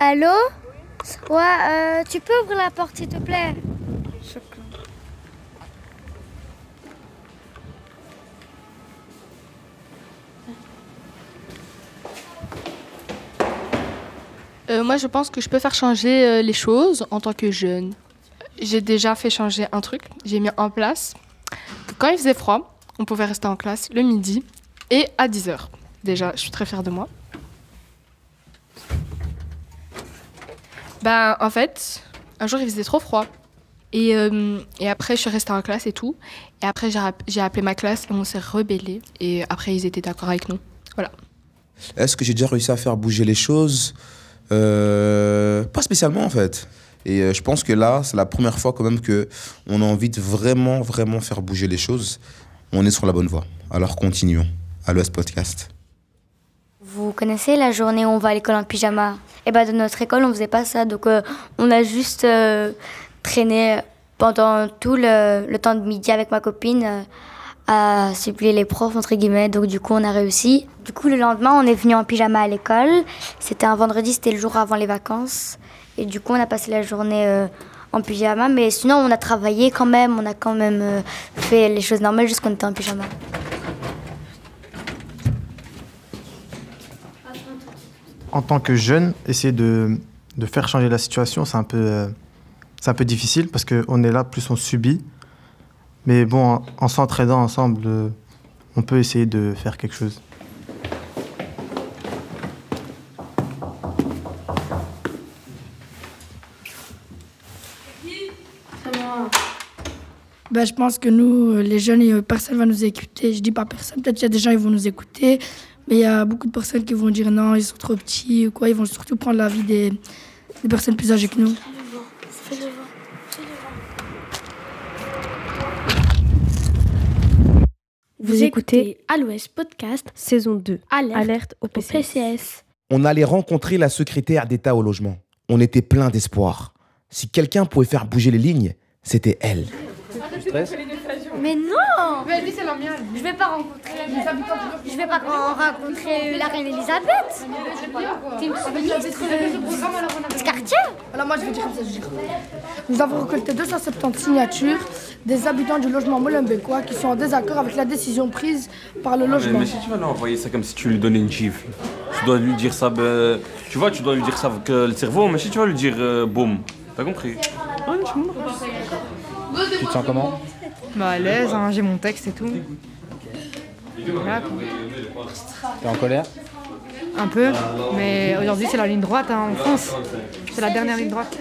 Allô Ouais, euh, tu peux ouvrir la porte s'il te plaît Euh, moi, je pense que je peux faire changer euh, les choses en tant que jeune. J'ai déjà fait changer un truc. J'ai mis en place que quand il faisait froid, on pouvait rester en classe le midi et à 10h. Déjà, je suis très fière de moi. Ben, en fait, un jour, il faisait trop froid. Et, euh, et après, je suis restée en classe et tout. Et après, j'ai appelé ma classe et on s'est rebellé. Et après, ils étaient d'accord avec nous. Voilà. Est-ce que j'ai déjà réussi à faire bouger les choses? Euh, Pas spécialement en fait. Et euh, je pense que là, c'est la première fois quand même que on a envie de vraiment, vraiment faire bouger les choses. On est sur la bonne voie. Alors continuons. À l'Ouest Podcast. Vous connaissez la journée où on va à l'école en pyjama? Eh ben, dans notre école, on faisait pas ça. Donc, euh, on a juste euh, traîné pendant tout le, temps de midi avec ma copine euh, à supplier les profs, entre guillemets. Donc, du coup, on a réussi. Du coup, le lendemain, on est venu en pyjama à l'école. C'était un vendredi, c'était le jour avant les vacances. Et du coup, on a passé la journée en pyjama. Mais sinon, on a travaillé quand même. On a quand même fait les choses normales jusqu'on était en pyjama. En tant que jeune, essayer de, de faire changer la situation, c'est un peu, euh, un peu difficile parce qu'on est là, plus on subit. Mais bon, en, en s'entraidant ensemble, euh, on peut essayer de faire quelque chose. Ben, je pense que nous, euh, les jeunes, personne va nous écouter. Je dis pas personne, peut-être qu'il y a des gens qui vont nous écouter, mais il y a beaucoup de personnes qui vont dire non, ils sont trop petits ou quoi. Ils vont surtout prendre l'avis des, des personnes plus âgées que nous. Vous écoutez À l'Ouest Podcast, saison 2. Alerte, Alerte au au PCS. On allait rencontrer la secrétaire d'État au logement. On était plein d'espoir. Si quelqu'un pouvait faire bouger les lignes, c'était elle. Mais non Je vais pas rencontrer. Je vais pas rencontrer la reine Elisabeth. T'es une ministre euh, du quartier. Alors moi, je vais dire comme ça, je dis. Nous avons récolté 270 signatures des habitants du logement Molenbeekois qui sont en désaccord avec la décision prise par le Mais, logement. mais si tu vas lui envoyer ça comme si tu lui donnais une gifle, tu dois lui dire ça, ben, tu vois, tu dois lui dire ça avec euh, le cerveau, mais si tu vas lui dire euh, boum, t'as compris Tu te sens comment? Bah à l'aise, hein, j'ai mon texte et tout. Voilà, quoi. T'es en colère? Un peu, mais aujourd'hui c'est la ligne droite hein, en France. C'est la dernière ligne droite.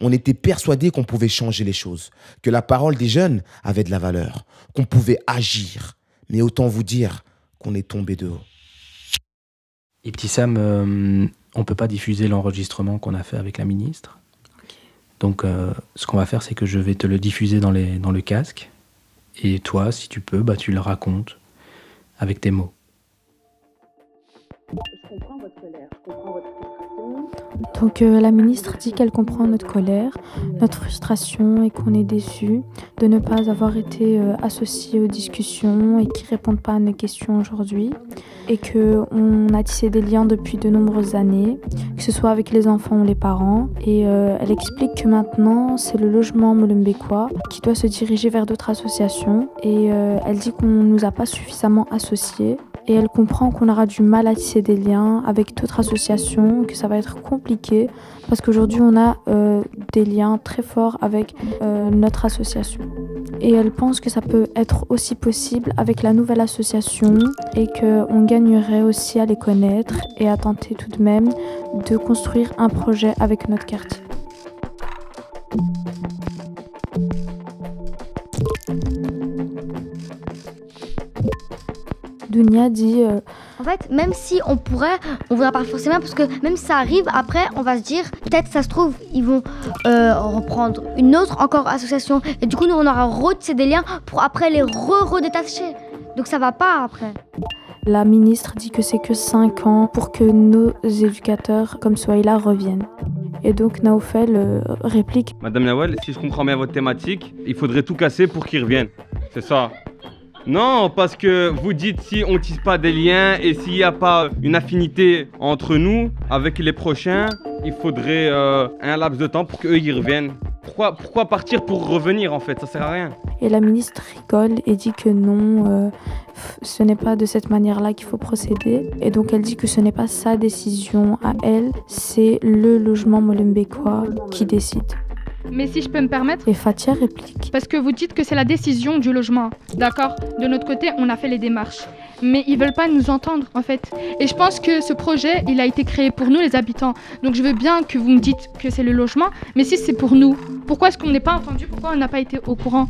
On était persuadés qu'on pouvait changer les choses, que la parole des jeunes avait de la valeur, qu'on pouvait agir. Mais autant vous dire qu'on est tombé de haut. Et petit Sam, euh, on peut pas diffuser l'enregistrement qu'on a fait avec la ministre? Donc, euh, ce qu'on va faire, c'est que je vais te le diffuser dans, dans le casque. Et toi, si tu peux, bah, tu le racontes avec tes mots. Donc euh, la ministre dit qu'elle comprend notre colère, notre frustration et qu'on est déçu de ne pas avoir été euh, associés aux discussions et qui répondent pas à nos questions aujourd'hui. Et que on a tissé des liens depuis de nombreuses années, que ce soit avec les enfants ou les parents. Et euh, elle explique que maintenant c'est le logement molenbeekois qui doit se diriger vers d'autres associations. Et euh, elle dit qu'on nous a pas suffisamment associés et elle comprend qu'on aura du mal à tisser des liens avec d'autres associations, que ça va être compliqué parce qu'aujourd'hui on a euh, des liens très forts avec euh, notre association. Et elle pense que ça peut être aussi possible avec la nouvelle association et qu'on gagnerait aussi à les connaître et à tenter tout de même de construire un projet avec notre quartier. Dunia dit euh, En fait, même si on pourrait, on voudra pas forcément parce que même si ça arrive, après, on va se dire, peut-être ça se trouve, ils vont euh, reprendre une autre encore association. Et du coup, nous, on aura retissé des liens pour après les re-redétacher. Donc ça va pas après. La ministre dit que c'est que 5 ans pour que nos éducateurs comme Soaïla reviennent. Et donc Naoufel euh, réplique Madame Nawel, si je comprends bien votre thématique, il faudrait tout casser pour qu'il revienne. C'est ça. Non, parce que vous dites si on tisse pas des liens et s'il n'y a pas une affinité entre nous avec les prochains, il faudrait euh, un laps de temps pour qu'eux y reviennent. Pourquoi, pourquoi partir pour revenir en fait? Ça sert à rien. Et la ministre rigole et dit que non, euh, ce n'est pas de cette manière-là qu'il faut procéder. Et donc elle dit que ce n'est pas sa décision à elle, c'est le logement molenbeekois qui décide. Mais si je peux me permettre, Et Fatia réplique. parce que vous dites que c'est la décision du logement. D'accord De notre côté, on a fait les démarches. Mais ils veulent pas nous entendre, en fait. Et je pense que ce projet, il a été créé pour nous, les habitants. Donc je veux bien que vous me dites que c'est le logement, mais si c'est pour nous, pourquoi est-ce qu'on n'est pas entendu? Pourquoi on n'a pas été au courant?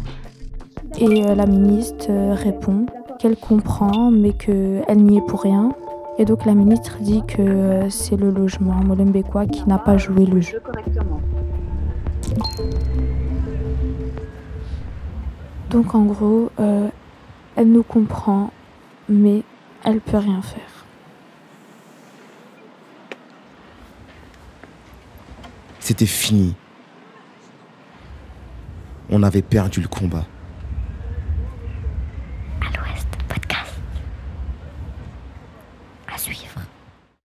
Et euh, la ministre euh, répond qu'elle comprend, mais qu'elle n'y est pour rien. Et donc la ministre dit que euh, c'est le logement molenbeekois qui n'a pas joué le jeu. Donc en gros, euh, elle nous comprend, mais elle peut rien faire. C'était fini. On avait perdu le combat.